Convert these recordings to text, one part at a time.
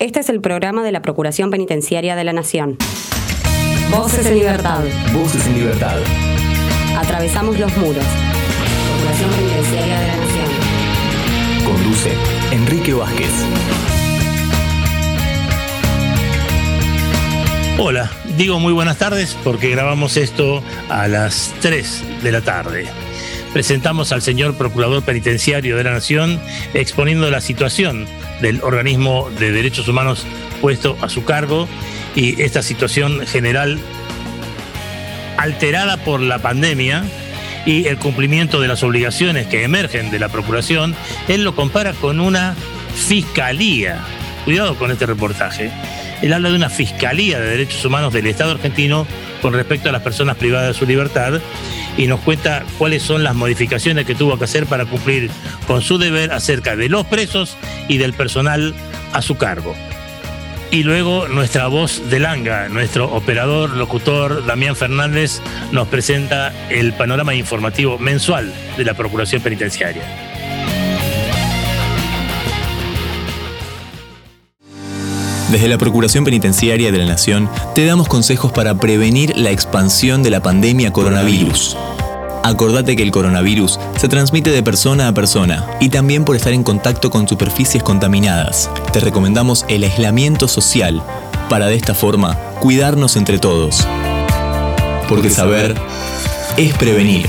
Este es el programa de la Procuración Penitenciaria de la Nación. Voces en libertad. Voces en libertad. Atravesamos los muros. Procuración Penitenciaria de la Nación. Conduce Enrique Vázquez. Hola, digo muy buenas tardes porque grabamos esto a las 3 de la tarde. Presentamos al señor Procurador Penitenciario de la Nación exponiendo la situación del organismo de derechos humanos puesto a su cargo y esta situación general alterada por la pandemia y el cumplimiento de las obligaciones que emergen de la Procuración, él lo compara con una fiscalía. Cuidado con este reportaje. Él habla de una fiscalía de derechos humanos del Estado argentino con respecto a las personas privadas de su libertad y nos cuenta cuáles son las modificaciones que tuvo que hacer para cumplir con su deber acerca de los presos y del personal a su cargo. Y luego nuestra voz de Langa, nuestro operador, locutor Damián Fernández, nos presenta el panorama informativo mensual de la Procuración Penitenciaria. Desde la Procuración Penitenciaria de la Nación te damos consejos para prevenir la expansión de la pandemia coronavirus. Acordate que el coronavirus se transmite de persona a persona y también por estar en contacto con superficies contaminadas. Te recomendamos el aislamiento social para de esta forma cuidarnos entre todos. Porque saber es prevenir.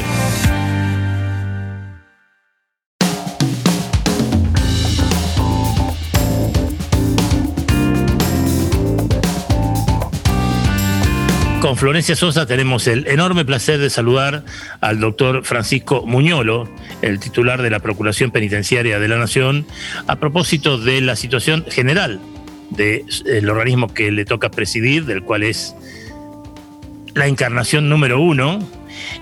Con Florencia Sosa tenemos el enorme placer de saludar al doctor Francisco Muñolo, el titular de la Procuración Penitenciaria de la Nación, a propósito de la situación general del organismo que le toca presidir, del cual es la encarnación número uno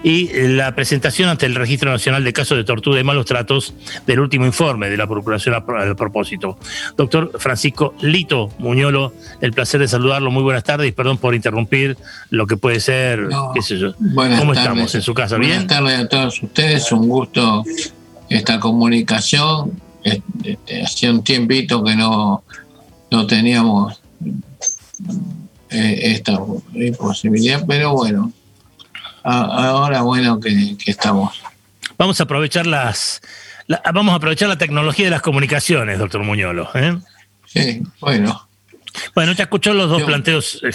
y la presentación ante el Registro Nacional de Casos de Tortura y Malos Tratos del último informe de la Procuración al propósito. Doctor Francisco Lito Muñolo, el placer de saludarlo. Muy buenas tardes y perdón por interrumpir lo que puede ser, qué sé yo. ¿Cómo estamos en su casa? ¿Bien? Buenas tardes a todos ustedes, un gusto esta comunicación. Este, hacía un tiempito que no, no teníamos eh, esta posibilidad, pero bueno, ahora bueno que, estamos. Vamos a aprovechar las, vamos a aprovechar la tecnología de las comunicaciones, doctor Muñolo. ¿eh? Sí, bueno. Bueno, ya escuchó los dos planteos eh,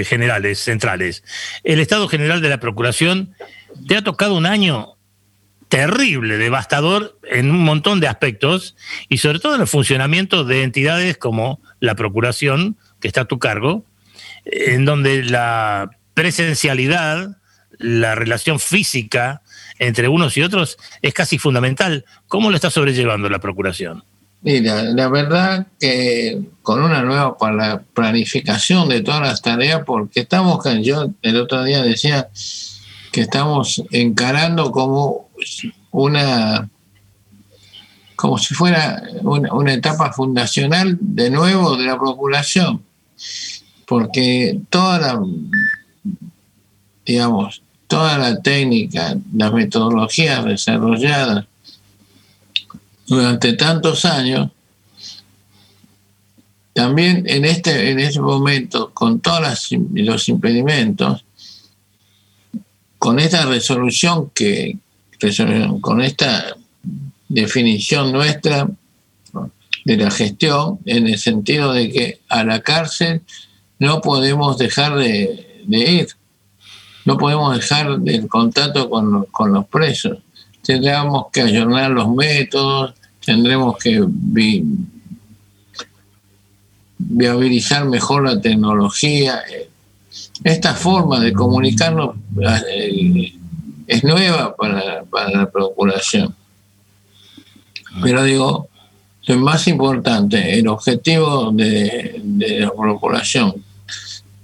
eh, generales, centrales. El Estado General de la Procuración te ha tocado un año terrible, devastador en un montón de aspectos y sobre todo en el funcionamiento de entidades como la Procuración, que está a tu cargo, en donde la presencialidad la relación física entre unos y otros es casi fundamental. ¿Cómo lo está sobrellevando la Procuración? Mira, la verdad que con una nueva planificación de todas las tareas, porque estamos, yo el otro día decía que estamos encarando como una, como si fuera una, una etapa fundacional de nuevo de la Procuración, porque toda la, digamos, toda la técnica, las metodologías desarrolladas durante tantos años, también en este, en ese momento, con todos los impedimentos, con esta resolución que, con esta definición nuestra de la gestión, en el sentido de que a la cárcel no podemos dejar de ir no podemos dejar el contacto con, los presos. Tendremos que ayornar los métodos, tendremos que viabilizar mejor la tecnología. Esta forma de comunicarnos eh, es nueva para, la Procuración. Pero digo, lo más importante, el objetivo de, de la Procuración,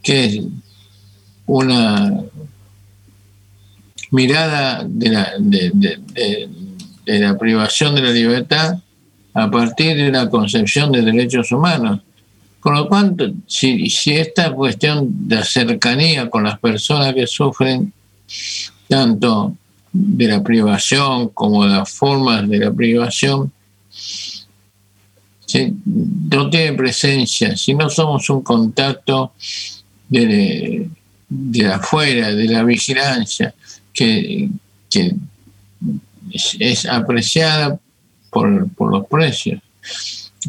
que es una mirada de la, privación de la libertad a partir de la concepción de derechos humanos. Con lo cual, si, esta cuestión de cercanía con las personas que sufren tanto de la privación como de las formas de la privación, no tiene presencia, si no somos un contacto de afuera, de la vigilancia, que, es, apreciada por, por los precios,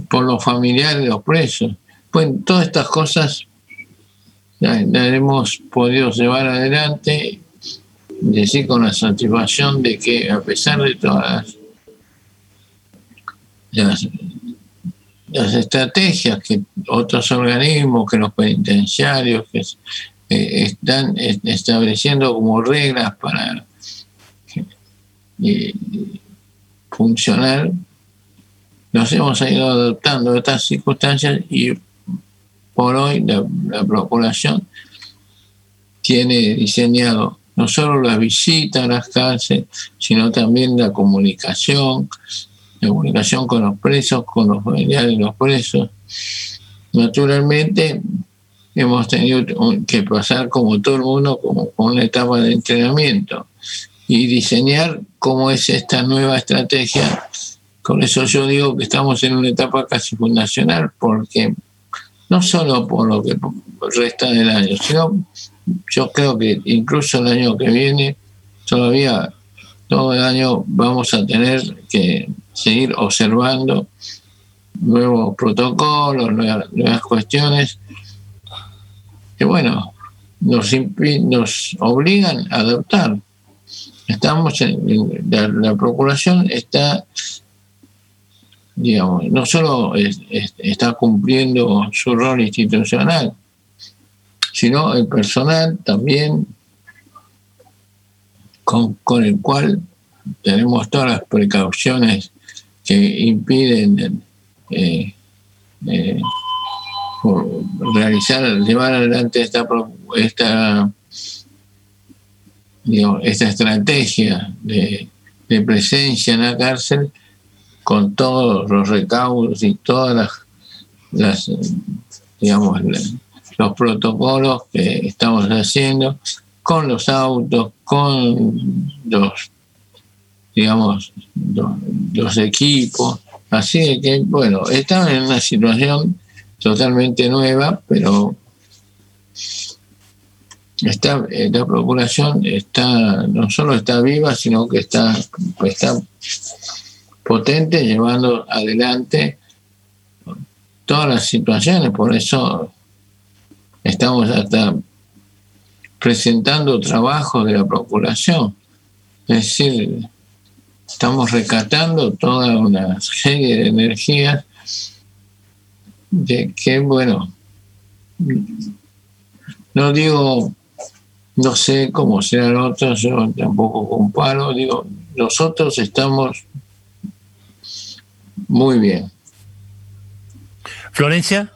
por los familiares de los presos. Pues todas estas cosas las, hemos podido llevar adelante, decir con la satisfacción de que a pesar de todas las, las estrategias que otros organismos, que los penitenciarios, que eh, están estableciendo como reglas para eh, funcionar, nos hemos ido adoptando estas circunstancias y por hoy la, la Procuración tiene diseñado no solo la visita a las cárceles, sino también la comunicación, la comunicación con los presos, con los familiares de los presos. Naturalmente, hemos tenido que pasar como todo el mundo como una etapa de entrenamiento y diseñar cómo es esta nueva estrategia. Con eso yo digo que estamos en una etapa casi fundacional, porque no solo por lo que resta del año, sino yo creo que incluso el año que viene, todavía todo el año vamos a tener que seguir observando nuevos protocolos, nuevas cuestiones que bueno, nos, nos obligan a adoptar. Estamos en, la, Procuración está, digamos, no solo está cumpliendo su rol institucional, sino el personal también con, el cual tenemos todas las precauciones que impiden eh, eh, realizar, llevar adelante esta, esta, esta estrategia de, presencia en la cárcel con todos los recaudos y todas las, digamos, los protocolos que estamos haciendo con los autos, con los, digamos, los, equipos. Así que, bueno, estamos en una situación totalmente nueva, pero está, la procuración está, no solo está viva, sino que está, está potente llevando adelante todas las situaciones, por eso estamos hasta presentando trabajo de la procuración, es decir, estamos rescatando toda una serie de energías de que, bueno, no digo, no sé cómo serán otros, yo tampoco comparo, digo, nosotros estamos muy bien. Florencia.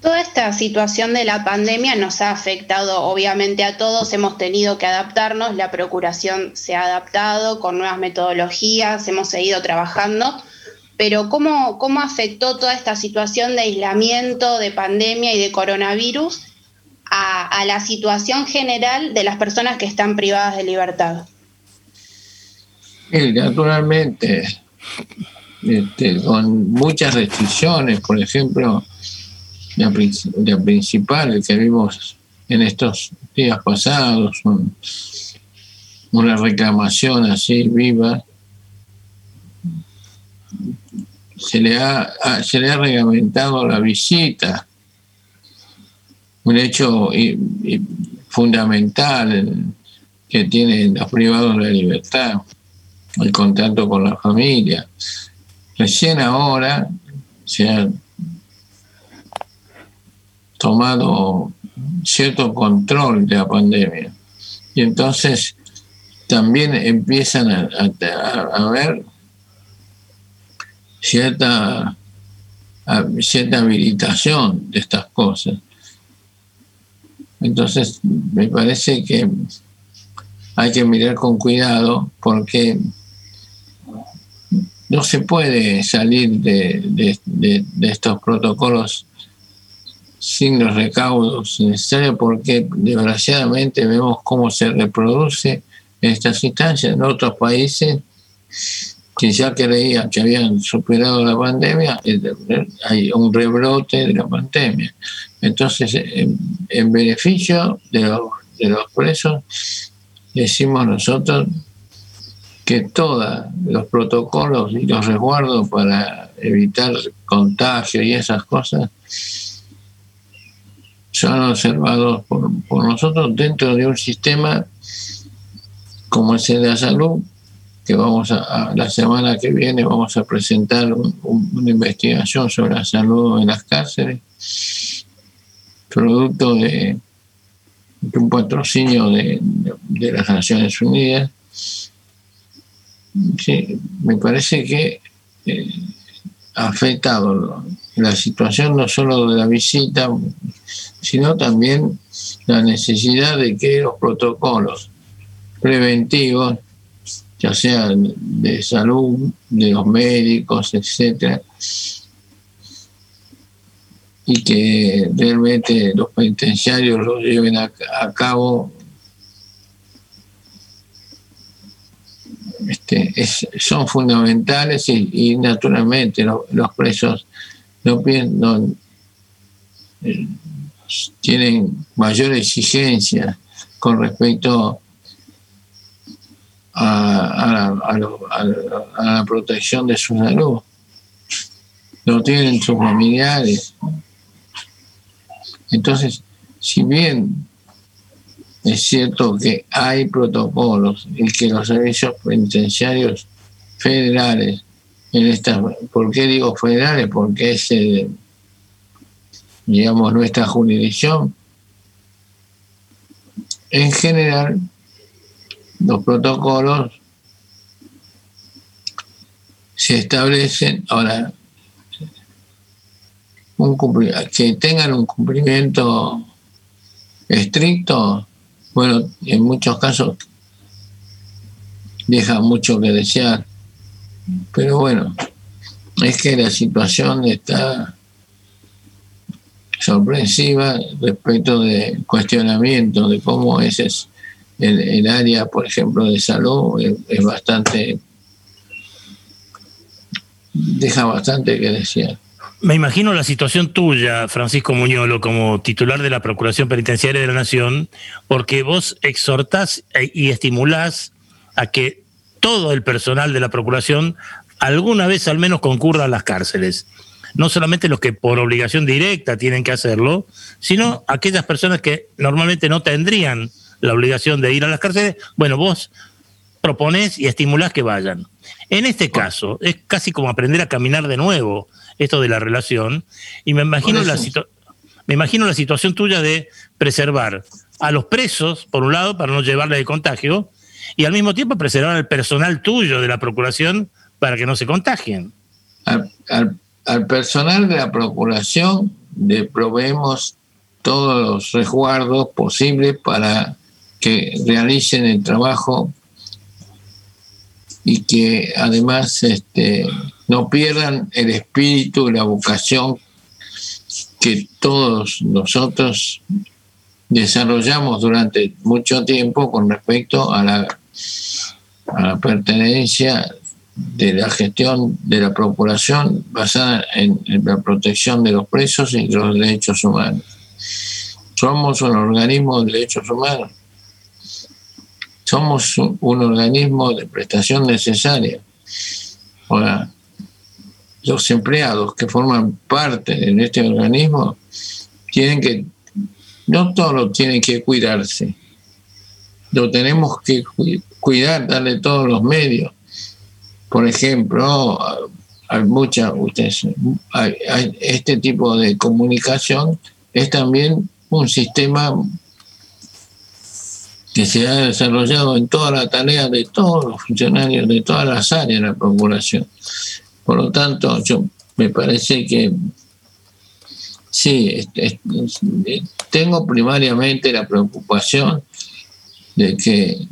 Toda esta situación de la pandemia nos ha afectado obviamente a todos, hemos tenido que adaptarnos, la Procuración se ha adaptado con nuevas metodologías, hemos seguido trabajando pero ¿cómo, ¿cómo afectó toda esta situación de aislamiento, de pandemia y de coronavirus a, la situación general de las personas que están privadas de libertad? naturalmente, este, con muchas restricciones, por ejemplo, la, principal que vimos en estos días pasados, una reclamación así viva se le ha, se le ha reglamentado la visita, un hecho fundamental que tienen los privados de la libertad, el contacto con la familia. Recién ahora se ha tomado cierto control de la pandemia y entonces también empiezan a, a ver cierta, cierta habilitación de estas cosas. Entonces, me parece que hay que mirar con cuidado porque no se puede salir de, estos protocolos sin los recaudos necesarios porque desgraciadamente vemos cómo se reproduce estas instancias en otros países que ya creían que habían superado la pandemia, hay un rebrote de la pandemia. Entonces, en, beneficio de los, de los presos, decimos nosotros que todos los protocolos y los resguardos para evitar contagio y esas cosas son observados por, por nosotros dentro de un sistema como es el de la salud, que vamos a, la semana que viene vamos a presentar una investigación sobre la salud en las cárceles, producto de, un patrocinio de, las Naciones Unidas. Me parece que eh, ha afectado la situación no solo de la visita, sino también la necesidad de que los protocolos preventivos ya sea de salud, de los médicos, etcétera, y que realmente los penitenciarios lo lleven a, cabo. Este, son fundamentales y, naturalmente los presos no, eh, tienen mayor exigencia con respecto a, la protección de su salud. Lo tienen sus familiares. Entonces, si bien es cierto que hay protocolos y que los servicios penitenciarios federales en esta, ¿por qué digo federales? Porque es, eh, digamos, nuestra jurisdicción. En general, los protocolos se establecen, ahora, un que tengan un cumplimiento estricto, bueno, en muchos casos deja mucho que desear, pero bueno, es que la situación está sorpresiva respecto de cuestionamiento de cómo es eso el, área, por ejemplo, de salud es, bastante, deja bastante que decir. Me imagino la situación tuya, Francisco Muñolo, como titular de la Procuración Penitenciaria de la Nación, porque vos exhortás e, y estimulás a que todo el personal de la Procuración alguna vez al menos concurra a las cárceles. No solamente los que por obligación directa tienen que hacerlo, sino aquellas personas que normalmente no tendrían la obligación de ir a las cárceles, bueno, vos proponés y estimulás que vayan. En este caso, es casi como aprender a caminar de nuevo esto de la relación, y me imagino, la, me imagino la situación tuya de preservar a los presos, por un lado, para no llevarle de contagio, y al mismo tiempo preservar al personal tuyo de la Procuración para que no se contagien. Al, personal de la Procuración le proveemos todos los resguardos posibles para que realicen el trabajo y que además este, no pierdan el espíritu y la vocación que todos nosotros desarrollamos durante mucho tiempo con respecto a la, pertenencia de la gestión de la procuración basada en, en, la protección de los presos y los derechos humanos. Somos un organismo de derechos humanos somos un, organismo de prestación necesaria. Ahora, los empleados que forman parte de este organismo tienen que, no todos tienen que cuidarse, lo tenemos que cuidar, darle todos los medios. Por ejemplo, hay muchas, ustedes, este tipo de comunicación es también un sistema que se ha desarrollado en toda la tarea de todos los funcionarios de todas las áreas de la Procuración. Por lo tanto, yo me parece que sí, tengo primariamente la preocupación de que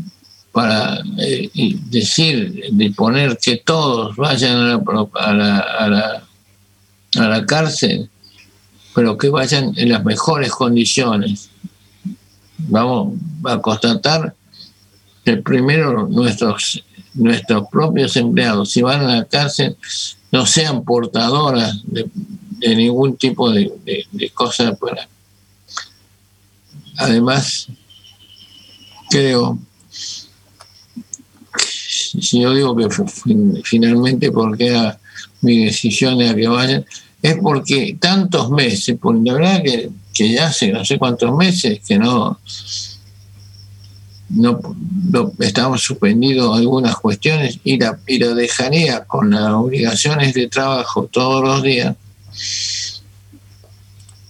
para eh, decir, disponer que todos vayan a la, a la, a la cárcel, pero que vayan en las mejores condiciones vamos a constatar que primero nuestros nuestros propios empleados, si van a la cárcel, no sean portadoras de, ningún tipo de, de, cosas para... Además, creo, si yo digo que finalmente porque mi decisión de que vayan, es porque tantos meses, porque la verdad que, que ya hace no sé cuántos meses que no, no, estamos suspendidos algunas cuestiones y la, y la dejaría con las obligaciones de trabajo todos los días,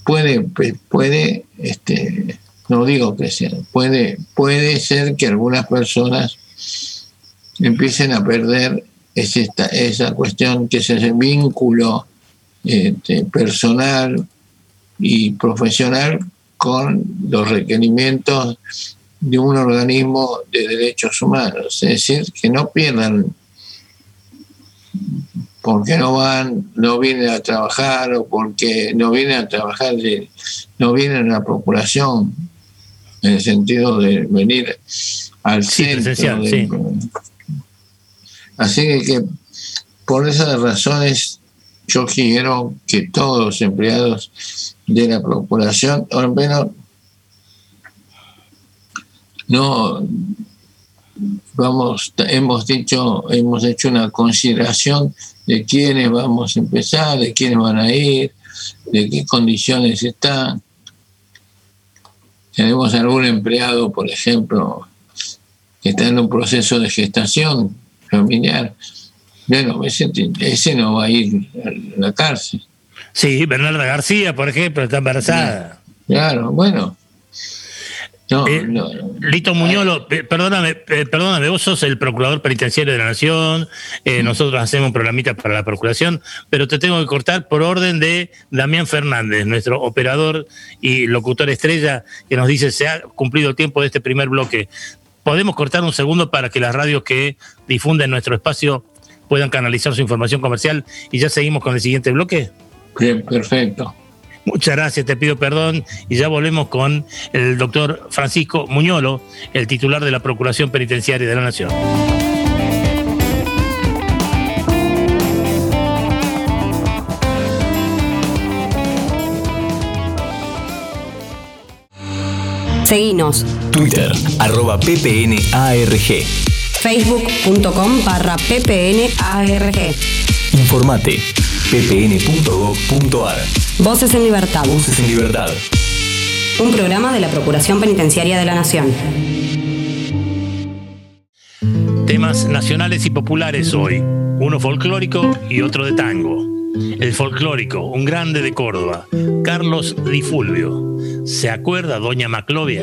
puede, puede este, no digo que sea, puede, puede ser que algunas personas empiecen a perder esa, esa cuestión que es ese vínculo este, personal y profesional con los requerimientos de un organismo de derechos humanos, es decir, que no pierdan porque no van, no vienen a trabajar o porque no vienen a trabajar, no vienen a la procuración, en el sentido de venir al centro. Así que por esas razones yo quiero que todos los empleados de la procuración, o al menos no vamos, hemos dicho, hemos hecho una consideración de quiénes vamos a empezar, de quiénes van a ir, de qué condiciones están. Tenemos algún empleado, por ejemplo, que está en un proceso de gestación familiar. Bueno, ese no va a ir a la cárcel. Sí, Bernarda García, por ejemplo, está embarazada. Claro, bueno, eh, Lito Muñolo, perdóname, perdóname, vos sos el procurador penitenciario de la Nación, eh, nosotros hacemos un programita para la procuración, pero te tengo que cortar por orden de Damián Fernández, nuestro operador y locutor estrella, que nos dice se ha cumplido el tiempo de este primer bloque. ¿Podemos cortar un segundo para que las radios que difunden nuestro espacio puedan canalizar su información comercial y ya seguimos con el siguiente bloque? Bien, perfecto. Muchas gracias, te pido perdón y ya volvemos con el doctor Francisco Muñolo, el titular de la Procuración Penitenciaria de la Nación. Seguinos. Twitter, arroba ppnarg. Facebook.com barra ppnarg. Informate ppn.gov.ar. Voces en Libertad. Voces en Libertad. Un programa de la Procuración Penitenciaria de la Nación. Temas nacionales y populares hoy. Uno folclórico y otro de tango. El folclórico, un grande de Córdoba, Carlos Di Fulvio. ¿Se acuerda, doña Maclovia?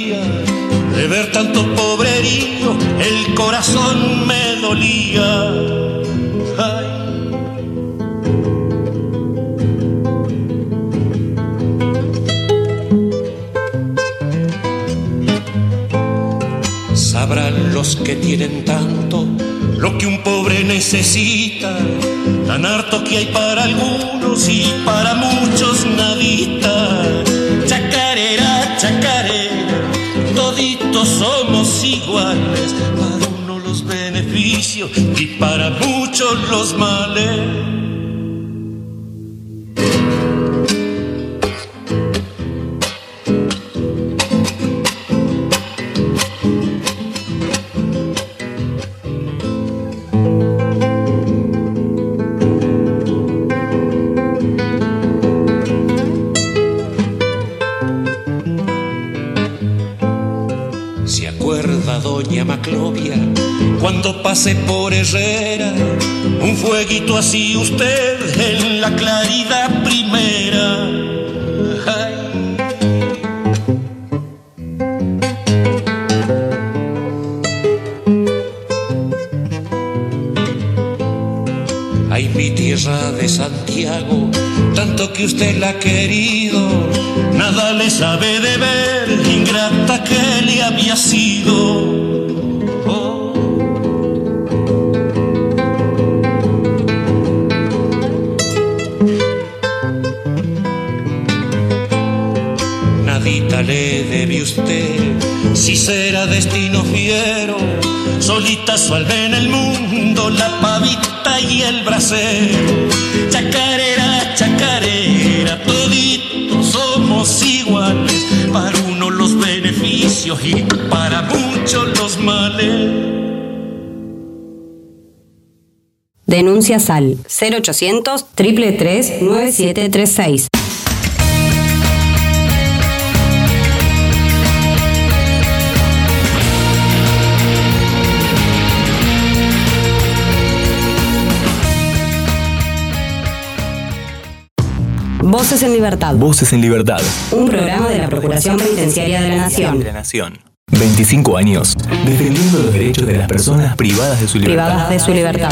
de ver tanto pobrerío, el corazón me dolía. los que tienen tanto, lo que un pobre necesita, los males. Ay, mi tierra de Santiago, tanto que usted la ha querido, nada le sabe de ver, ingrata que le había sido. Oh. Nadita le debe usted, si será destino fiero, solita suelve en el mundo la pavita y el bracero. Chacarera, chacarera, toditos somos iguales, para uno los beneficios y para muchos los males. Denuncias al 0800 333 9736. Voces en Libertad. Voces en Libertad. Un programa de la Procuración Penitenciaria de la Nación. De la Nación. 25 años defendiendo los derechos de las personas privadas de su libertad. Privadas de su libertad.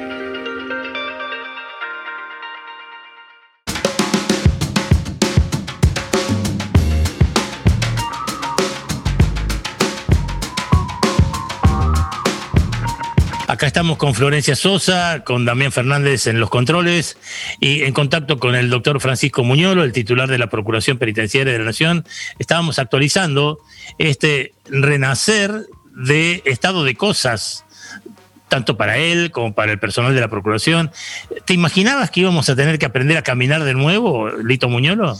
Acá estamos con Florencia Sosa, con Damián Fernández en los controles y en contacto con el doctor Francisco Muñolo, el titular de la Procuración Penitenciaria de la Nación. Estábamos actualizando este renacer de estado de cosas, tanto para él como para el personal de la Procuración. ¿Te imaginabas que íbamos a tener que aprender a caminar de nuevo, Lito Muñolo?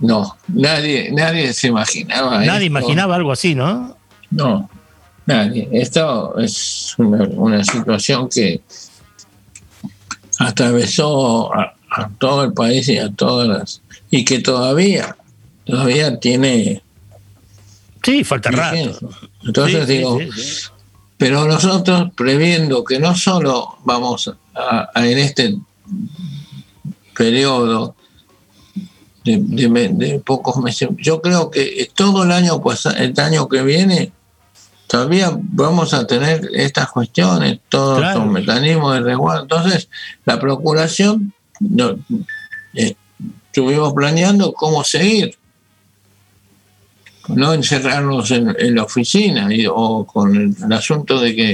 No, nadie, nadie se imaginaba. Nadie esto. imaginaba algo así, ¿no? No, nadie. Esto es una, una situación que atravesó a, a todo el país y a todas las. y que todavía, todavía tiene. Sí, falta rato. Entonces Sí, digo, sí, sí. pero nosotros previendo que no solo vamos a, a en este periodo de, de de pocos meses, yo creo que todo el año el año que viene todavía vamos a tener estas cuestiones, todos Claro. los mecanismos de resguardo. Entonces, la procuración no, eh, estuvimos planeando cómo seguir no encerrarnos en, en la oficina y- o con el, el asunto de que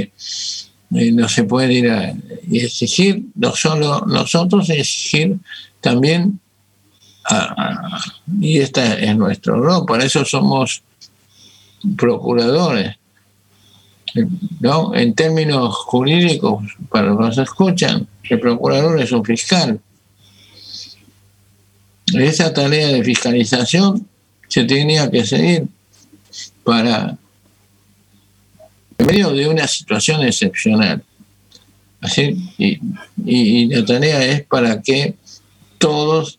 eh, no se puede ir a y exigir, no solo nosotros, exigir también, a- a- y este es nuestro rol, para eso somos procuradores. ¿No? En términos jurídicos, para los que nos escuchan, el procurador es un fiscal. Esa tarea de fiscalización se tenía que seguir para en medio de una situación excepcional. Así, y, y- la tarea es para que todos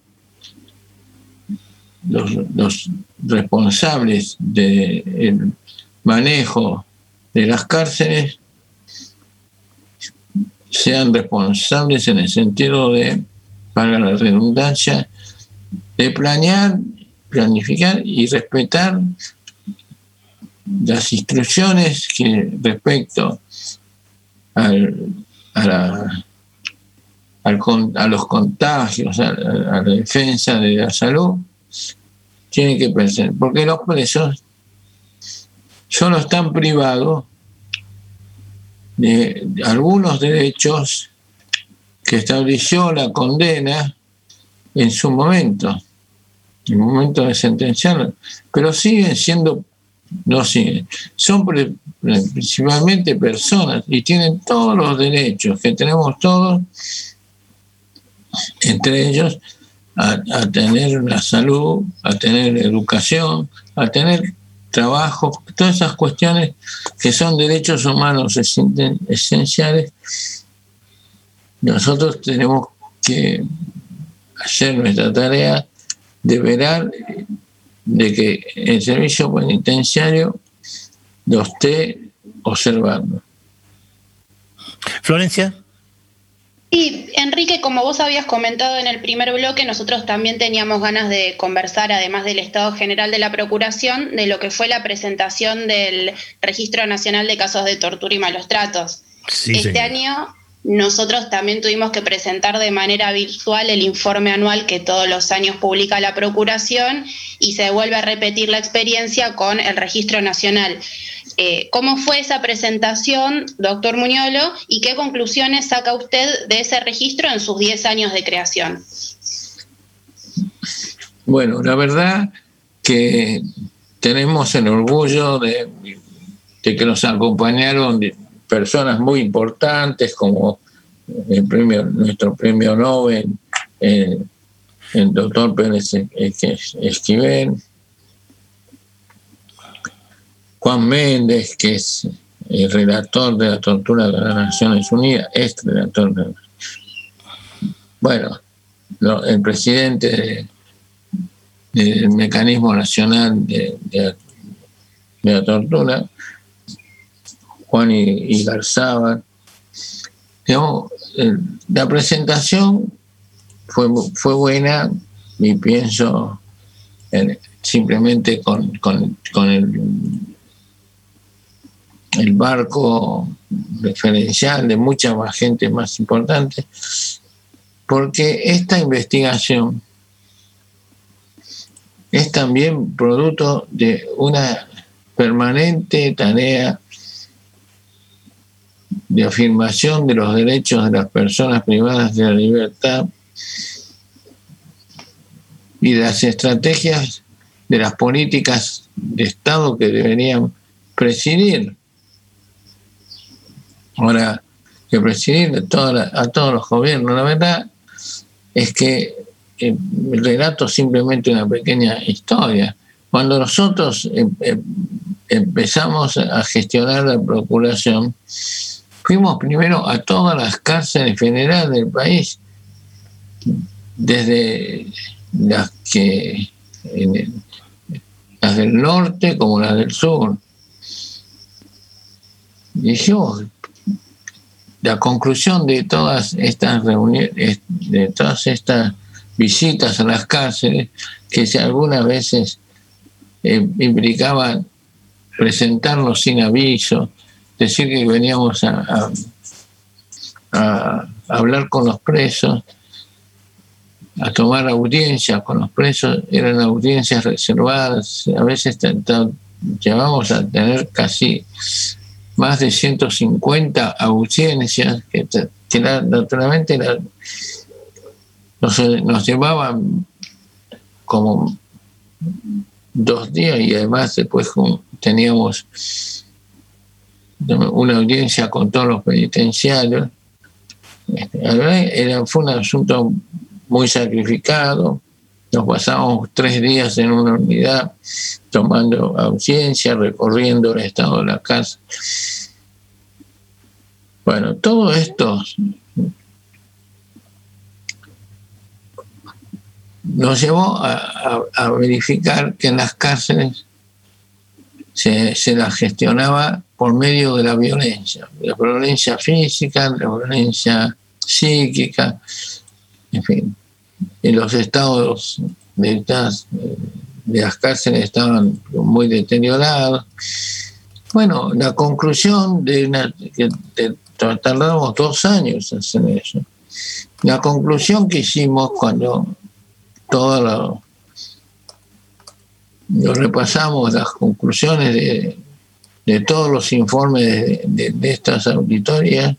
los responsables del manejo de las cárceles sean responsables en el sentido de, para la redundancia, de planear, planificar y respetar las instrucciones que respecto al, a, la- al a los contagios, a, a la defensa de la salud, tienen que pensar, porque los presos solo están privados de algunos derechos que estableció la condena en su momento, en el momento de sentenciarlo, pero siguen siendo no siguen. Son principalmente personas y tienen todos los derechos que tenemos todos, entre ellos a, tener una salud, a tener educación, a tener trabajo, todas esas cuestiones que son derechos humanos esenciales, nosotros tenemos que hacer nuestra tarea de verar de que el servicio penitenciario lo esté observando. Florencia. Sí, Enrique, como vos habías comentado en el primer bloque, nosotros también teníamos ganas de conversar, además del Estado General de la Procuración, de lo que fue la presentación del Registro Nacional de Casos de Tortura y Malos Tratos. este año nosotros también tuvimos que presentar de manera virtual el informe anual que todos los años publica la Procuración y se vuelve a repetir la experiencia con el Registro Nacional. Eh, ¿Cómo fue esa presentación, doctor Muñolo, y qué conclusiones saca usted de ese registro en sus 10 años de creación? Bueno, la verdad que tenemos el orgullo de, que nos acompañaron personas muy importantes como el premio, nuestro premio Nobel, el doctor Pérez Esquivel, Juan Méndez, que es el relator de la tortura de las Naciones Unidas, este relator de bueno, el presidente del Mecanismo Nacional de, de, la Tortura, Juan y, Garzaba. la presentación fue, fue buena y pienso simplemente con, con, con el el barco referencial de mucha más gente más importante, porque esta investigación es también producto de una permanente tarea de afirmación de los derechos de las personas privadas de la libertad y de las estrategias de las políticas de Estado que deberían presidir ahora que presidir a todos los gobiernos. La verdad es que eh, el relato simplemente una pequeña historia. Cuando nosotros em, em, empezamos a gestionar la procuración, fuimos primero a todas las cárceles federales del país, desde las que las del norte como las del sur. Y dijimos, la conclusión de todas estas reuniones, de todas estas visitas a las cárceles, que algunas veces eh, implicaban presentarnos sin aviso, decir que veníamos a, a, hablar con los presos, a tomar audiencias con los presos, eran audiencias reservadas, a veces llevamos a tener casi más de 150 audiencias que, naturalmente nos, llevaban como dos días y además después teníamos una audiencia con todos los penitenciarios. Era, fue un asunto muy sacrificado. Nos pasamos tres días en una unidad tomando audiencia, recorriendo el estado de la casa. Bueno, todo esto nos llevó a, verificar que en las cárceles se, se las gestionaba por medio de la violencia, la violencia física, la violencia psíquica, en fin, en los estados de, de las cárceles estaban muy deteriorados. Bueno, la conclusión de que tardamos dos años en hacer eso. La conclusión que hicimos cuando todo lo, repasamos, las conclusiones de, todos los informes de, de estas auditorías,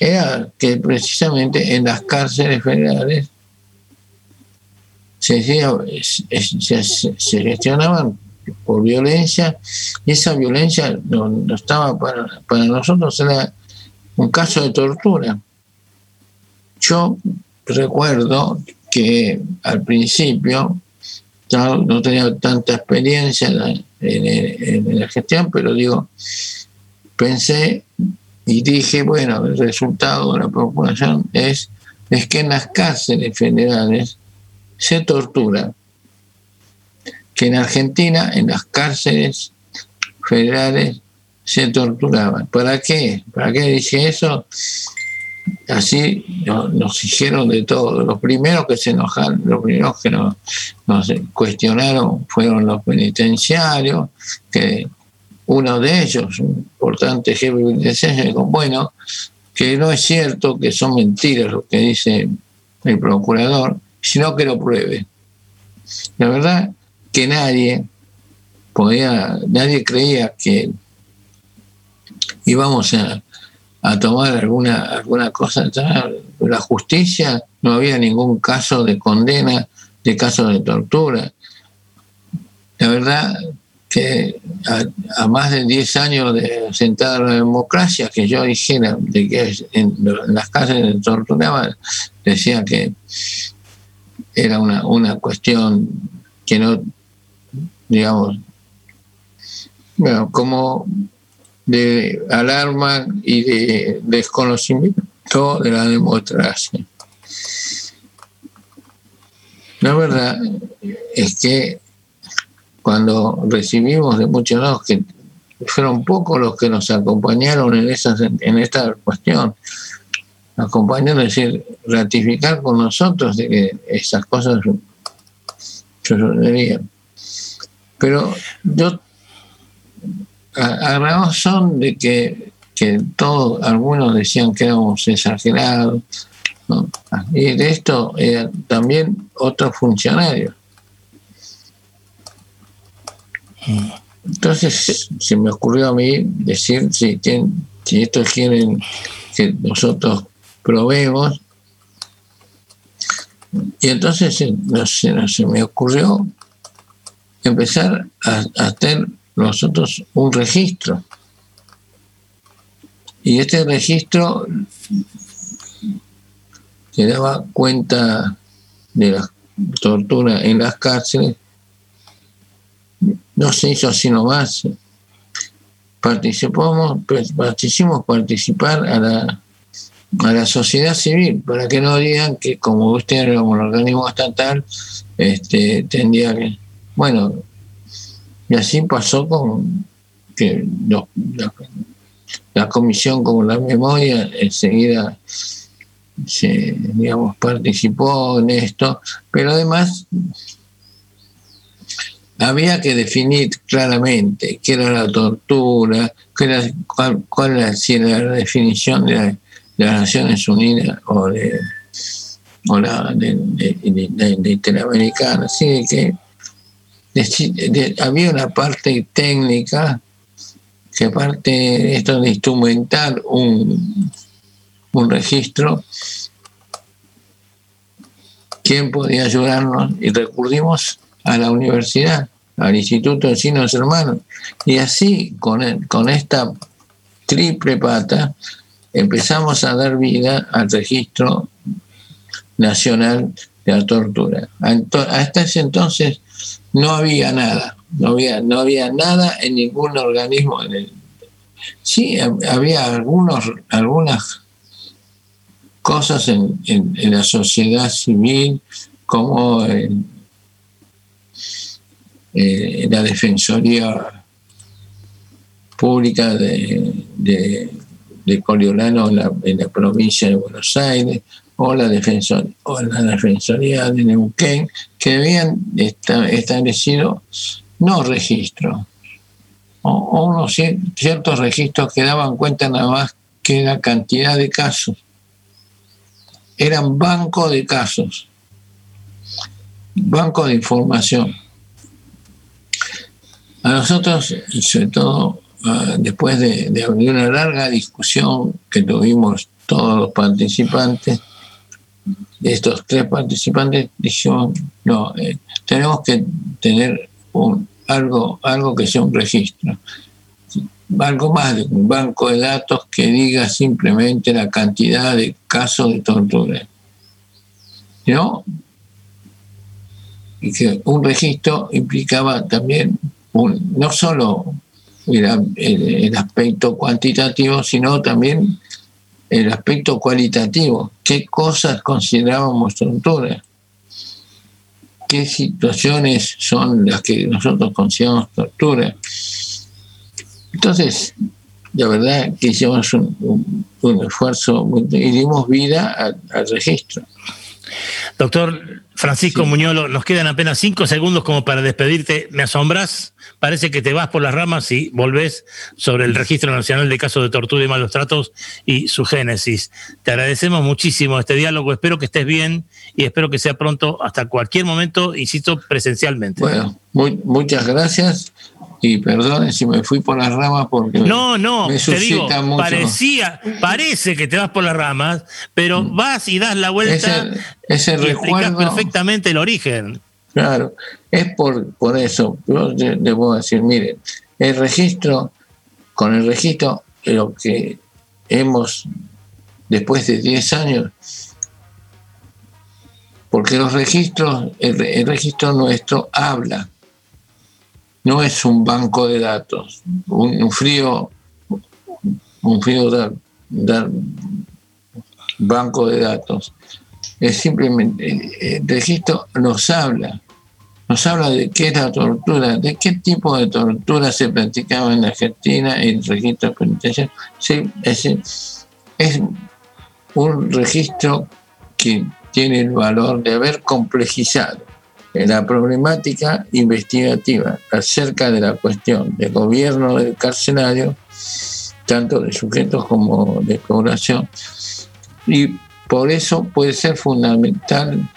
era que precisamente en las cárceles federales se, gestionaban por violencia, y esa violencia no, estaba para, para nosotros, era un caso de tortura. Yo recuerdo que al principio no tenía tanta experiencia en, la gestión, pero digo, pensé y dije, bueno, el resultado de la procuración es, es que en las cárceles federales se tortura, que en Argentina, en las cárceles federales, se torturaba. ¿Para qué? ¿Para qué dije eso? así nos hicieron de todo. Los primeros que se enojaron, los primeros que nos, cuestionaron fueron los penitenciarios, que uno de ellos, un importante jefe penitenciario, dijo, bueno, que no es cierto que son mentiras lo que dice el procurador, sino que lo pruebe. La verdad que nadie podía, nadie creía que íbamos a a tomar alguna, alguna cosa. La justicia no había ningún caso de condena, de caso de tortura. La verdad que a, más de 10 años de sentada la democracia, que yo dijera de que en, las casas se torturaban, decía que era una, una cuestión que no, digamos, bueno, como de alarma y de desconocimiento de la democracia. La verdad es que cuando recibimos de muchos lados que fueron pocos los que nos acompañaron en, esas, en esta cuestión, acompañaron, es decir, ratificar con nosotros de que esas cosas sucederían. Pero yo a, razón de que, que todos, algunos decían que éramos exagerados, y de esto también otros funcionarios. Entonces se me ocurrió a mí decir si, si estos quieren que nosotros probemos. Y entonces se, se me ocurrió empezar a, a hacer nosotros un registro. Y este registro que daba cuenta de la tortura en las cárceles, no se hizo así nomás. Participamos, pues, participamos participar a la, a la sociedad civil, para que no digan que como usted era un organismo estatal, este, tendría que, bueno, y así pasó con que la, comisión como la memoria enseguida se, digamos, participó en esto, pero además había que definir claramente qué era la tortura, qué era, cuál, era, la definición de, las Naciones Unidas o de, o la de, de Interamericana. Así que había una parte técnica que aparte de esto de instrumentar un, un registro, ¿quién podía ayudarnos? Y recurrimos a la universidad, al Instituto de Chinos Hermanos. Y así, con, con esta triple pata, empezamos a dar vida al registro nacional de la tortura. Hasta ese entonces no había nada, no había, no había nada en ningún organismo. En el, sí, había algunos, algunas cosas en, la sociedad civil, como en, eh, la Defensoría Pública de, de, Coriolano en la provincia de Buenos Aires, o la, o la Defensoría de Neuquén, que habían establecido no registros, o, unos ciertos registros que daban cuenta nada más que la cantidad de casos. Eran bancos de casos, banco de información. A nosotros, sobre todo ah, después de, de una larga discusión que tuvimos todos los participantes, estos tres participantes dijeron, no, eh, tenemos que tener algo, algo que sea un registro, algo más de un banco de datos que diga simplemente la cantidad de casos de tortura. ¿No? Y que un registro implicaba también un, no solo el, el, aspecto cuantitativo, sino también el aspecto cualitativo. ¿Qué cosas considerábamos tortura? ¿Qué situaciones son las que nosotros consideramos tortura? Entonces, la verdad que hicimos un, esfuerzo y dimos vida al registro. Doctor Francisco Muñolo, nos quedan apenas cinco segundos como para despedirte. Me asombras, parece que te vas por las ramas y volvés sobre el Registro Nacional de Casos de Tortura y Malos Tratos y su génesis. Te agradecemos muchísimo este diálogo, espero que estés bien y espero que sea pronto, hasta cualquier momento, insisto, presencialmente. Bueno, muchas gracias y perdone si me fui por las ramas porque no no te digo parecía parece que te vas por las ramas pero mm. vas y das la vuelta ese, ese y perfectamente el origen claro es por por eso yo le puedo decir miren el registro con el registro lo que hemos después de 10 años porque los registros el registro nuestro habla no es un banco de datos, un, frío, un frío dar, banco de datos. Es simplemente, el registro nos habla, nos habla de qué es la tortura, de qué tipo de tortura se practicaba en la Argentina, el registro penitenciario. Sí, es, es un registro que tiene el valor de haber complejizado la problemática investigativa acerca de la cuestión del gobierno del carcelario, tanto de sujetos como de población. Y por eso puede ser fundamental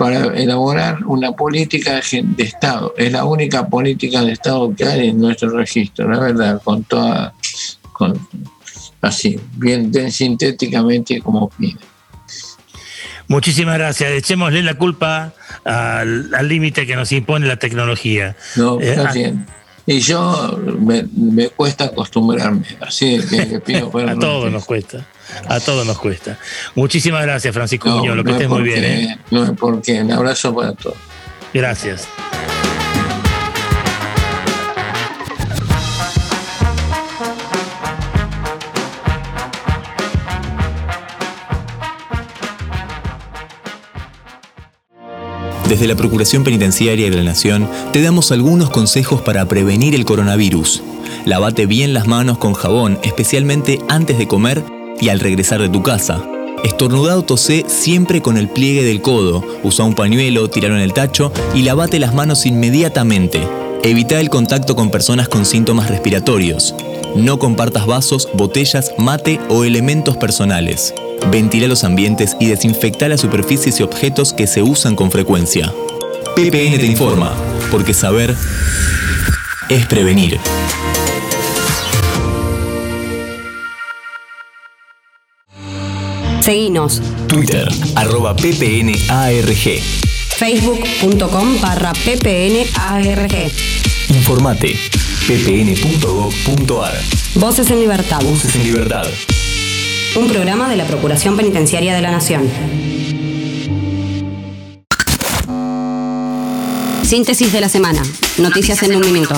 para elaborar una política de Estado. Es la única política de Estado que hay en nuestro registro, la verdad, con toda, con, así, bien, bien sintéticamente como pide. Muchísimas gracias. Echémosle la culpa al límite que nos impone la tecnología. No, eh, está ah, bien. Y yo me, cuesta acostumbrarme, así que pido A todos nos cuesta, a todos nos cuesta. Muchísimas gracias, Francisco Muñoz, lo que estés muy bien. ¿eh? No es porque, un abrazo para todos. Gracias. Desde la Procuración Penitenciaria de la Nación te damos algunos consejos para prevenir el coronavirus. Lavate bien las manos con jabón, especialmente antes de comer y al regresar de tu casa. Estornudá o tosé siempre con el pliegue del codo. Usa un pañuelo, tiralo en el tacho y lavate las manos inmediatamente. Evita el contacto con personas con síntomas respiratorios. No compartas vasos, botellas, mate o elementos personales. Ventila los ambientes y desinfecta las superficies y objetos que se usan con frecuencia. PPN te informa, porque saber es prevenir. Seguinos. Twitter, arroba ppnarg. Facebook.com barra ppnarg. Informate, ppn.gov.ar. Voces en libertad. Voces en libertad un programa de la Procuración Penitenciaria de la Nación. Síntesis de la semana. Noticias en un minuto.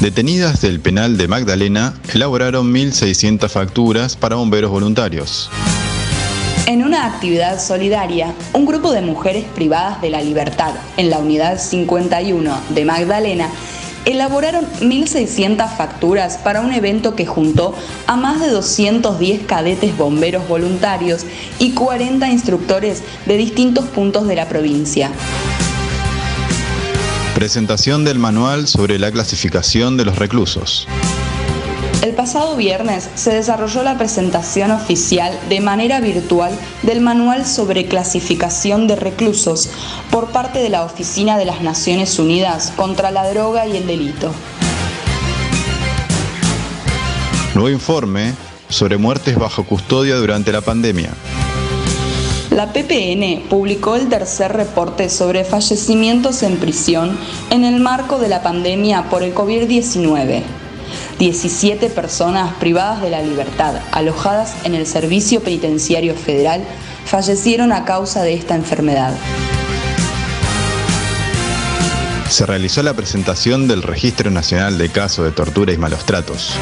Detenidas del penal de Magdalena elaboraron 1.600 facturas para bomberos voluntarios. En una actividad solidaria, un grupo de mujeres privadas de la libertad en la unidad 51 de Magdalena elaboraron 1.600 facturas para un evento que juntó a más de 210 cadetes bomberos voluntarios y 40 instructores de distintos puntos de la provincia. Presentación del manual sobre la clasificación de los reclusos. El pasado viernes se desarrolló la presentación oficial de manera virtual del Manual sobre Clasificación de Reclusos por parte de la Oficina de las Naciones Unidas contra la Droga y el Delito. Nuevo informe sobre muertes bajo custodia durante la pandemia. La PPN publicó el tercer reporte sobre fallecimientos en prisión en el marco de la pandemia por el COVID-19. 17 personas privadas de la libertad, alojadas en el Servicio Penitenciario Federal, fallecieron a causa de esta enfermedad. Se realizó la presentación del Registro Nacional de Casos de Tortura y Malos Tratos.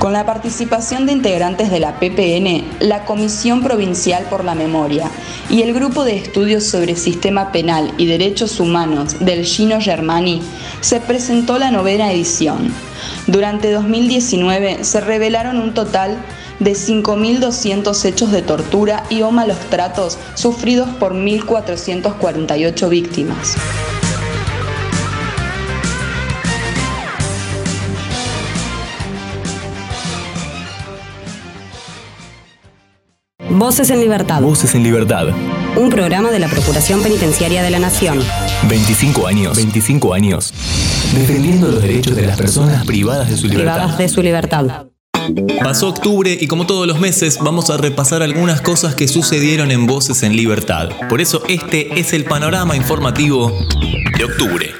Con la participación de integrantes de la PPN, la Comisión Provincial por la Memoria y el Grupo de Estudios sobre Sistema Penal y Derechos Humanos del Gino Germani, se presentó la novena edición. Durante 2019 se revelaron un total de 5.200 hechos de tortura y o malos tratos sufridos por 1.448 víctimas. Voces en Libertad. Voces en Libertad. Un programa de la Procuración Penitenciaria de la Nación. 25 años. 25 años. Defendiendo los derechos de las personas privadas de su libertad. Privadas de su libertad. Pasó octubre y como todos los meses vamos a repasar algunas cosas que sucedieron en Voces en Libertad. Por eso este es el panorama informativo de octubre.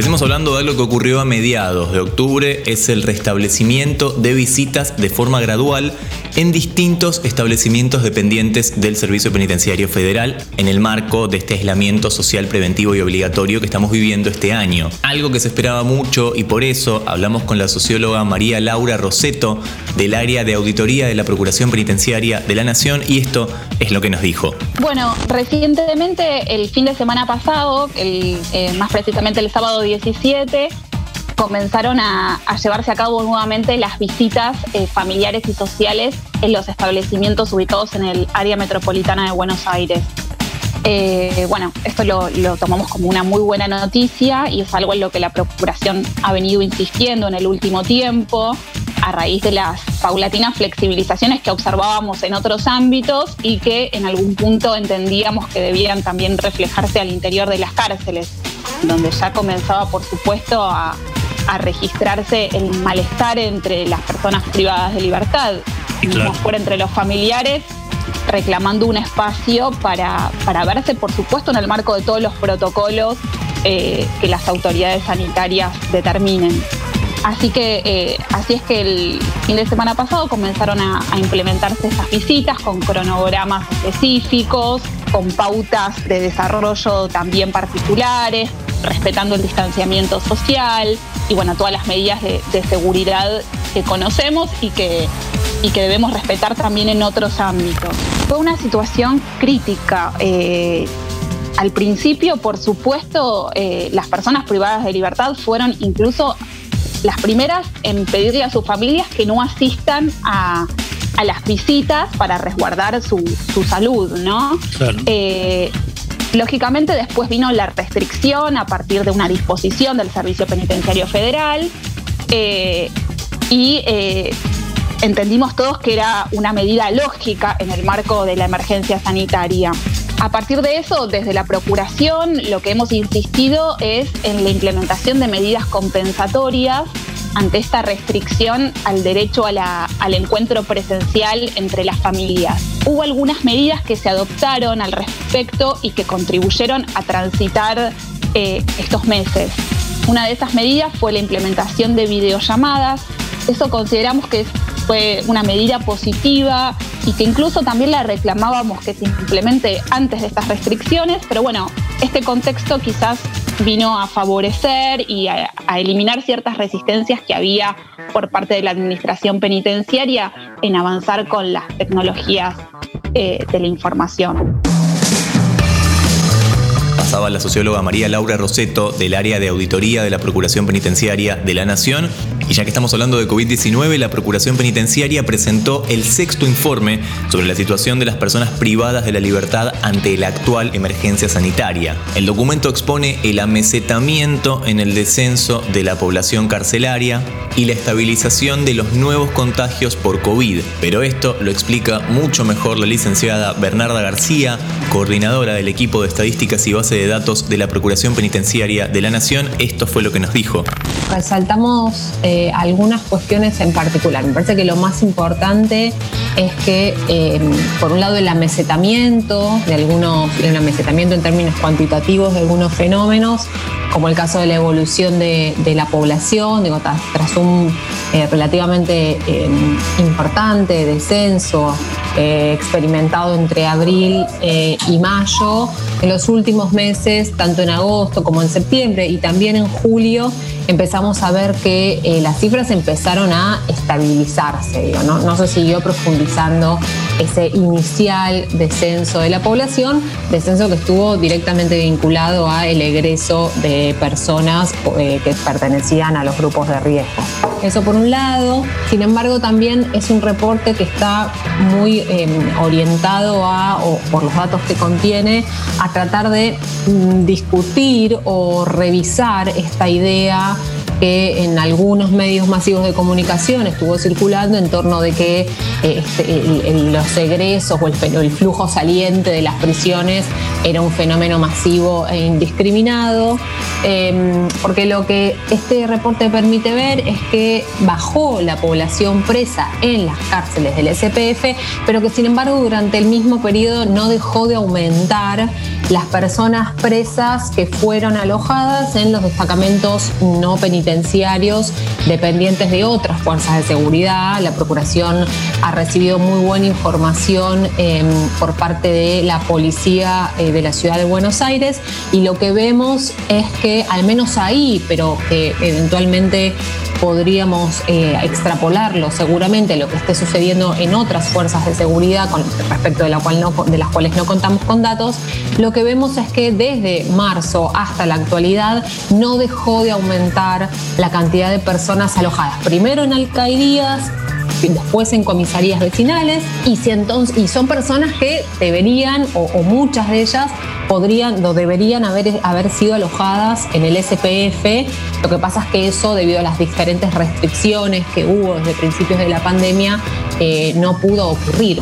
Empecemos hablando de algo que ocurrió a mediados de octubre, es el restablecimiento de visitas de forma gradual en distintos establecimientos dependientes del Servicio Penitenciario Federal en el marco de este aislamiento social preventivo y obligatorio que estamos viviendo este año. Algo que se esperaba mucho y por eso hablamos con la socióloga María Laura Roseto del área de auditoría de la Procuración Penitenciaria de la Nación y esto es lo que nos dijo. Bueno, recientemente el fin de semana pasado, eh, más precisamente el sábado 17, comenzaron a, llevarse a cabo nuevamente las visitas eh, familiares y sociales en los establecimientos ubicados en el área metropolitana de Buenos Aires. Eh, bueno, esto lo, tomamos como una muy buena noticia y es algo en lo que la Procuración ha venido insistiendo en el último tiempo a raíz de las paulatinas flexibilizaciones que observábamos en otros ámbitos y que en algún punto entendíamos que debían también reflejarse al interior de las cárceles, donde ya comenzaba, por supuesto, a, a registrarse el malestar entre las personas privadas de libertad, y fuera entre los familiares, reclamando un espacio para, para, verse, por supuesto, en el marco de todos los protocolos eh, que las autoridades sanitarias determinen. Así que eh, así es que el fin de semana pasado comenzaron a, a implementarse esas visitas con cronogramas específicos, con pautas de desarrollo también particulares, respetando el distanciamiento social y bueno, todas las medidas de, seguridad que conocemos y que, y que debemos respetar también en otros ámbitos. Fue una situación crítica. Eh, al principio, por supuesto, eh, las personas privadas de libertad fueron incluso las primeras en pedirle a sus familias que no asistan a, las visitas para resguardar su, salud, ¿no? Eh, Lógicamente después vino la restricción a partir de una disposición del Servicio Penitenciario Federal eh, y eh, entendimos todos que era una medida lógica en el marco de la emergencia sanitaria. A partir de eso, desde la Procuración, lo que hemos insistido es en la implementación de medidas compensatorias ante esta restricción al derecho al encuentro presencial entre las familias. Hubo algunas medidas que se adoptaron al respecto y que contribuyeron a transitar eh, estos meses. Una de esas medidas fue la implementación de videollamadas. Eso consideramos que fue una medida positiva y que incluso también la reclamábamos que se implemente antes de estas restricciones, pero bueno, este contexto quizás vino a favorecer y a, eliminar ciertas resistencias que había por parte de la administración penitenciaria en avanzar con las tecnologías eh, de la información pasaba la socióloga María Laura Roseto del área de auditoría de la Procuración Penitenciaria de la Nación. Y ya que estamos hablando de COVID-19, la Procuración Penitenciaria presentó el sexto informe sobre la situación de las personas privadas de la libertad ante la actual emergencia sanitaria. El documento expone el amesetamiento en el descenso de la población carcelaria y la estabilización de los nuevos contagios por COVID. Pero esto lo explica mucho mejor la licenciada Bernarda García, coordinadora del equipo de estadísticas y base de datos de la Procuración Penitenciaria de la Nación. Esto fue lo que nos dijo. resaltamos eh, algunas cuestiones en particular. Me parece que lo más importante es que, eh, por un lado, el amesetamiento de algunos, el amesetamiento en términos cuantitativos de algunos fenómenos, como el caso de la evolución de, la población, digo, tras, un eh, relativamente importante descenso experimentado entre abril y mayo, en los últimos meses, tanto en agosto como en septiembre y también en julio, empezamos a ver que eh, las cifras empezaron a estabilizarse. ¿no? no se siguió profundizando ese inicial descenso de la población, descenso que estuvo directamente vinculado a el egreso de personas eh, que pertenecían a los grupos de riesgo. Eso por un lado. Sin embargo, también es un reporte que está muy em, orientado a, o por los datos que contiene, a tratar de mm, discutir o revisar esta idea que en algunos medios masivos de comunicación estuvo circulando en torno de que eh, este, los egresos o el, flujo saliente de las prisiones era un fenómeno masivo e indiscriminado, em, porque lo que este reporte permite ver es que bajó la población presa en las cárceles del SPF, pero que sin embargo durante el mismo periodo no dejó de aumentar las personas presas que fueron alojadas en los destacamentos no penitenciarios dependientes de otras fuerzas de seguridad. La Procuración ha recibido muy buena información em, por parte de la policía eh, de la ciudad de Buenos Aires y lo que vemos es que al menos ahí, pero que eventualmente podríamos eh, extrapolarlo seguramente lo que esté sucediendo en otras fuerzas de seguridad con respecto de, la cual no, de las cuales no contamos con datos, lo que vemos es que desde marzo hasta la actualidad no dejó de aumentar la cantidad de personas alojadas, primero en alcaldías, después en comisarías vecinales y, son personas que deberían o, muchas de ellas podrían o deberían haber, haber sido alojadas en el SPF. Lo que pasa es que eso, debido a las diferentes restricciones que hubo desde principios de la pandemia, eh, no pudo ocurrir.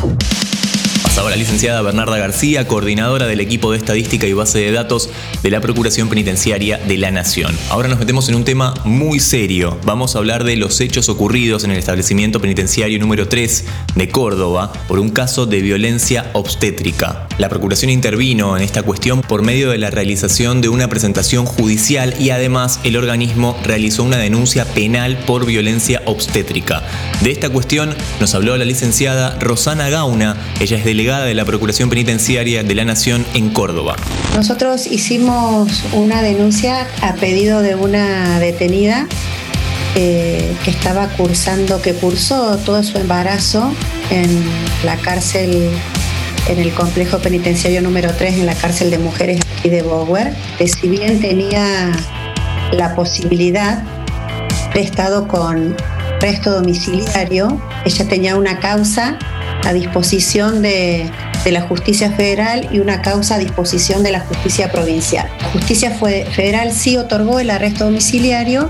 La licenciada Bernarda García, coordinadora del equipo de estadística y base de datos de la Procuración Penitenciaria de la Nación. Ahora nos metemos en un tema muy serio. Vamos a hablar de los hechos ocurridos en el establecimiento penitenciario número 3 de Córdoba por un caso de violencia obstétrica. La Procuración intervino en esta cuestión por medio de la realización de una presentación judicial y además el organismo realizó una denuncia penal por violencia obstétrica. De esta cuestión nos habló la licenciada Rosana Gauna, ella es delegada de la Procuración Penitenciaria de la Nación en Córdoba. Nosotros hicimos una denuncia a pedido de una detenida eh, que estaba cursando, que cursó todo su embarazo en la cárcel, en el complejo penitenciario número 3, en la cárcel de mujeres aquí de Bower, que si bien tenía la posibilidad de estado con resto domiciliario, ella tenía una causa a disposición de, la justicia federal y una causa a disposición de la justicia provincial. La justicia federal sí otorgó el arresto domiciliario,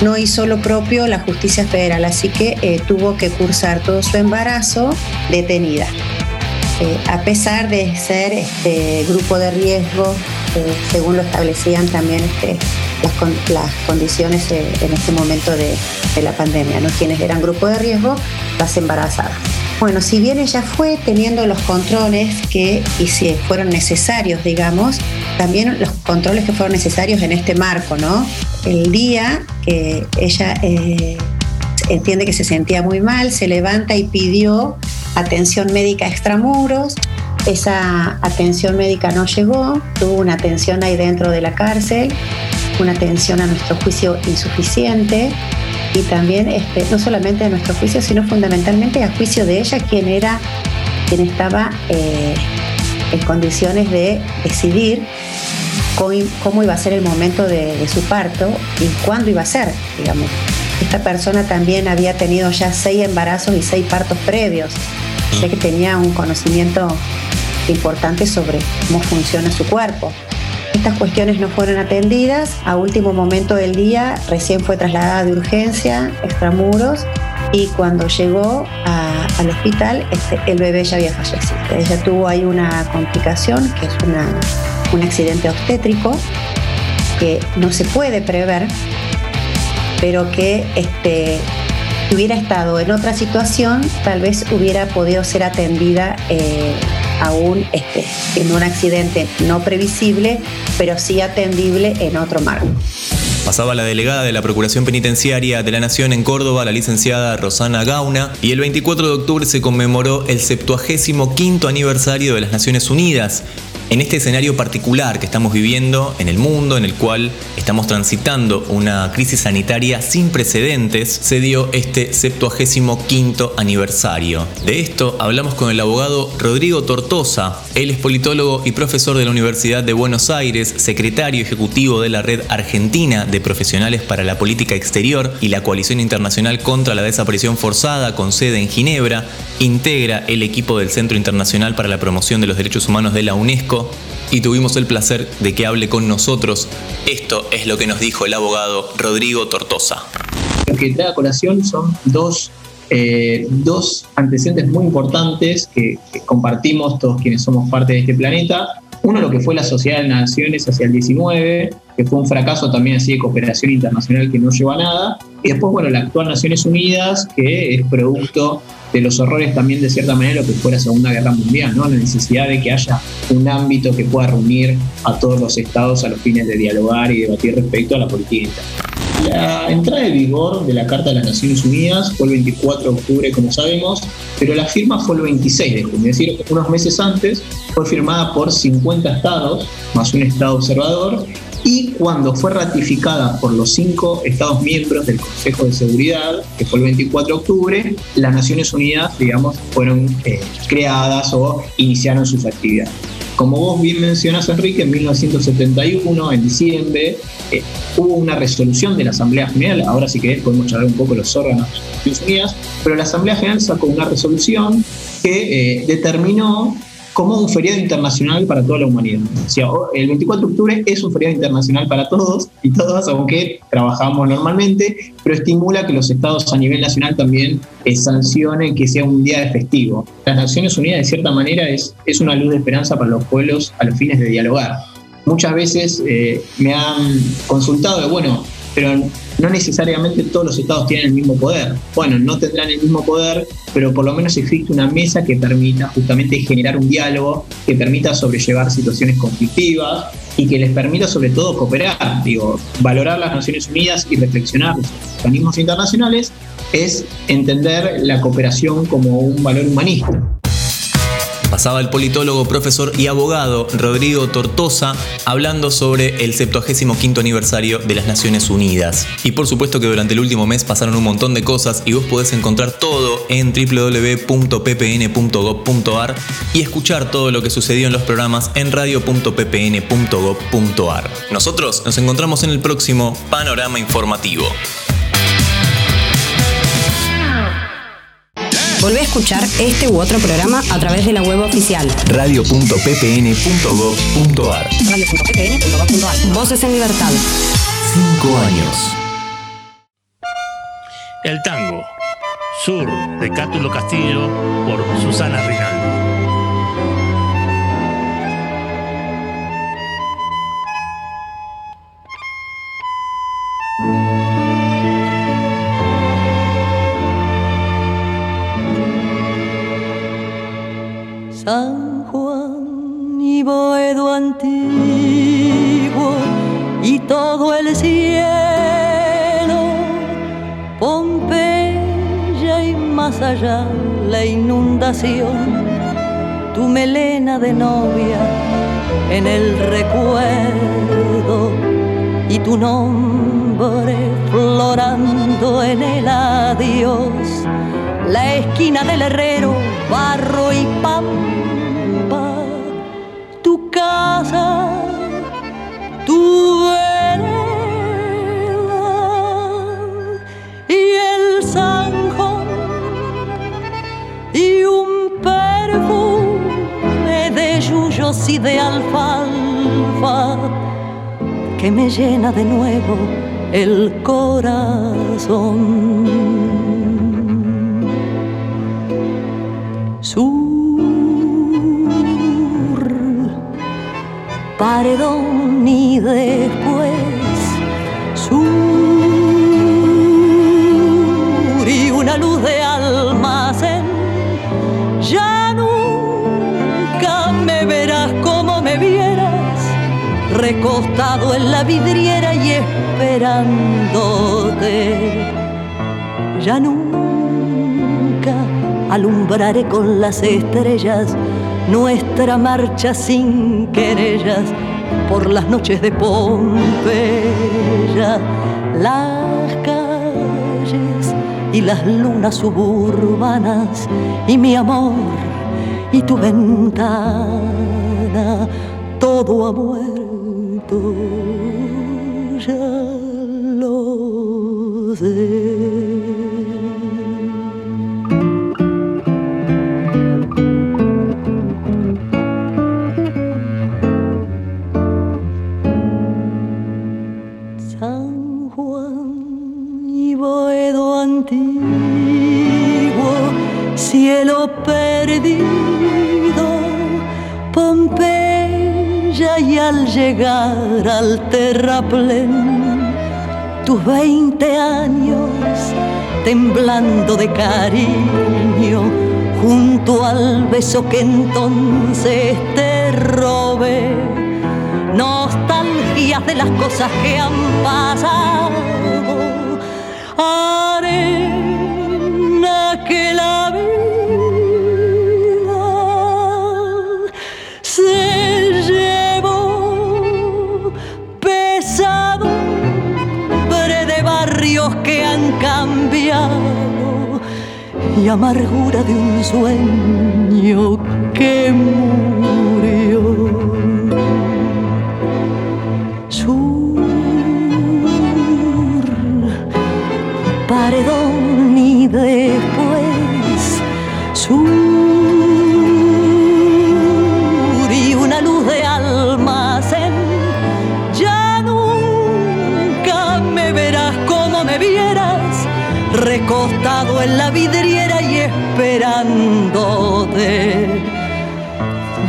no hizo lo propio la justicia federal, así que eh, tuvo que cursar todo su embarazo detenida. Eh, a pesar de ser este grupo de riesgo, eh, según lo establecían también este, las, condiciones en este momento de, de la pandemia, ¿no? quienes eran grupo de riesgo, las embarazadas. Bueno, si bien ella fue teniendo los controles que y si fueron necesarios, digamos, también los controles que fueron necesarios en este marco, ¿no? El día que ella eh, entiende que se sentía muy mal, se levanta y pidió atención médica extramuros. Esa atención médica no llegó, tuvo una atención ahí dentro de la cárcel, una atención a nuestro juicio insuficiente y también este, no solamente a nuestro juicio, sino fundamentalmente a juicio de ella, quien era, estaba eh, en condiciones de decidir cómo, iba a ser el momento de, su parto y cuándo iba a ser, digamos. Esta persona también había tenido ya seis embarazos y seis partos previos, o sea que tenía un conocimiento importante sobre cómo funciona su cuerpo. Estas cuestiones no fueron atendidas. A último momento del día recién fue trasladada de urgencia, extramuros, y cuando llegó al hospital este, el bebé ya había fallecido. Ella tuvo ahí una complicación, que es un accidente obstétrico, que no se puede prever, pero que este, hubiera estado en otra situación, tal vez hubiera podido ser atendida eh, aún este, en un accidente no previsible, pero sí atendible en otro marco. Pasaba la delegada de la Procuración Penitenciaria de la Nación en Córdoba, la licenciada Rosana Gauna, y el 24 de octubre se conmemoró el 75 aniversario de las Naciones Unidas, en este escenario particular que estamos viviendo en el mundo, en el cual estamos transitando una crisis sanitaria sin precedentes, se dio este 75 aniversario. De esto hablamos con el abogado Rodrigo Tortosa. Él es politólogo y profesor de la Universidad de Buenos Aires, secretario ejecutivo de la Red Argentina de Profesionales para la Política Exterior y la Coalición Internacional contra la Desaparición Forzada con sede en Ginebra, integra el equipo del Centro Internacional para la Promoción de los Derechos Humanos de la UNESCO y tuvimos el placer de que hable con nosotros. Esto es lo que nos dijo el abogado Rodrigo Tortosa. Lo que trae a colación son dos, eh, dos antecedentes muy importantes que, que, compartimos todos quienes somos parte de este planeta. Uno, lo que fue la Sociedad de Naciones hacia el 19, que fue un fracaso también así de cooperación internacional que no llevó a nada. Y después, bueno, la actual Naciones Unidas, que es producto de los horrores también de cierta manera lo que fue la Segunda Guerra Mundial, ¿no? la necesidad de que haya un ámbito que pueda reunir a todos los estados a los fines de dialogar y debatir respecto a la política interna. La entrada de vigor de la Carta de las Naciones Unidas fue el 24 de octubre, como sabemos, pero la firma fue el 26 de junio, es decir, unos meses antes fue firmada por 50 estados, más un estado observador, y cuando fue ratificada por los cinco Estados miembros del Consejo de Seguridad, que fue el 24 de octubre, las Naciones Unidas, digamos, fueron eh, creadas o iniciaron sus actividades. Como vos bien mencionás, Enrique, en 1971, en diciembre, eh, hubo una resolución de la Asamblea General, ahora si querés podemos charlar un poco los órganos de Naciones Unidas, pero la Asamblea General sacó una resolución que eh, determinó como un feriado internacional para toda la humanidad. El 24 de octubre es un feriado internacional para todos y todas, aunque trabajamos normalmente, pero estimula que los estados a nivel nacional también eh, sancionen que sea un día de festivo. Las Naciones Unidas, de cierta manera, es, es una luz de esperanza para los pueblos a los fines de dialogar. Muchas veces eh, me han consultado de, bueno, pero no necesariamente todos los estados tienen el mismo poder. Bueno, no tendrán el mismo poder, pero por lo menos existe una mesa que permita justamente generar un diálogo, que permita sobrellevar situaciones conflictivas y que les permita sobre todo cooperar. Digo, valorar las Naciones Unidas y reflexionar los organismos internacionales es entender la cooperación como un valor humanista. Pasaba el politólogo, profesor y abogado Rodrigo Tortosa hablando sobre el 75 aniversario de las Naciones Unidas. Y por supuesto que durante el último mes pasaron un montón de cosas y vos podés encontrar todo en www.ppn.gov.ar y escuchar todo lo que sucedió en los programas en radio.ppn.gov.ar. Nosotros nos encontramos en el próximo Panorama Informativo. Volvé a escuchar este u otro programa a través de la web oficial radio.ppn.gov.ar. Radio.ppn.gov.ar. Voces en libertad. Cinco años. El tango, Sur, de Cátulo Castillo, por Susana Rinaldi. San Juan y Boedo antiguo y todo el cielo, Pompeya y más allá la inundación, tu melena de novia en el recuerdo y tu nombre florando en el adiós, la esquina del herrero, barro y tu tu vereda y el zanjón y un perfume de yuyos y de alfalfa que me llena de nuevo el corazón. paredón y después. Sur y una luz de almacén. Ya nunca me verás como me vieras, recostado en la vidriera y esperándote. Ya nunca alumbraré con las estrellas nuestra marcha sin querellas por las noches de Pompeya. Las calles y las lunas suburbanas y mi amor y tu ventana, todo ha muerto, ya lo sé. Cielo perdido, Pompeya y al llegar al terraplén, tus veinte años temblando de cariño, junto al beso que entonces te robé nostalgias de las cosas que han pasado. Y amargura de un sueño que murió.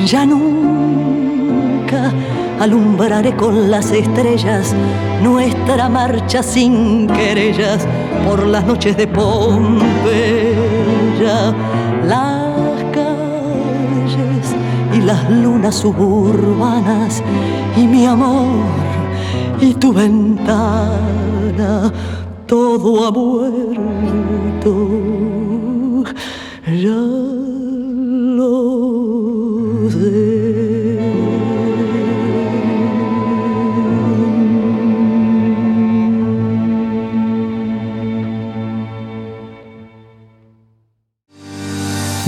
Ya nunca alumbraré con las estrellas nuestra marcha sin querellas por las noches de Pompeya. Las calles y las lunas suburbanas y mi amor y tu ventana, todo ha muerto. Ya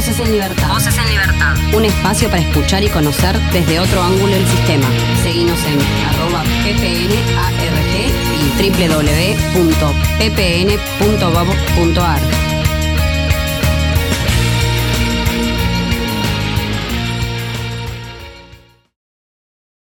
Voces en Libertad. Voces en Libertad. Un espacio para escuchar y conocer desde otro ángulo el sistema. Seguimos en arroba ppnarg y www.ppn.gov.ar.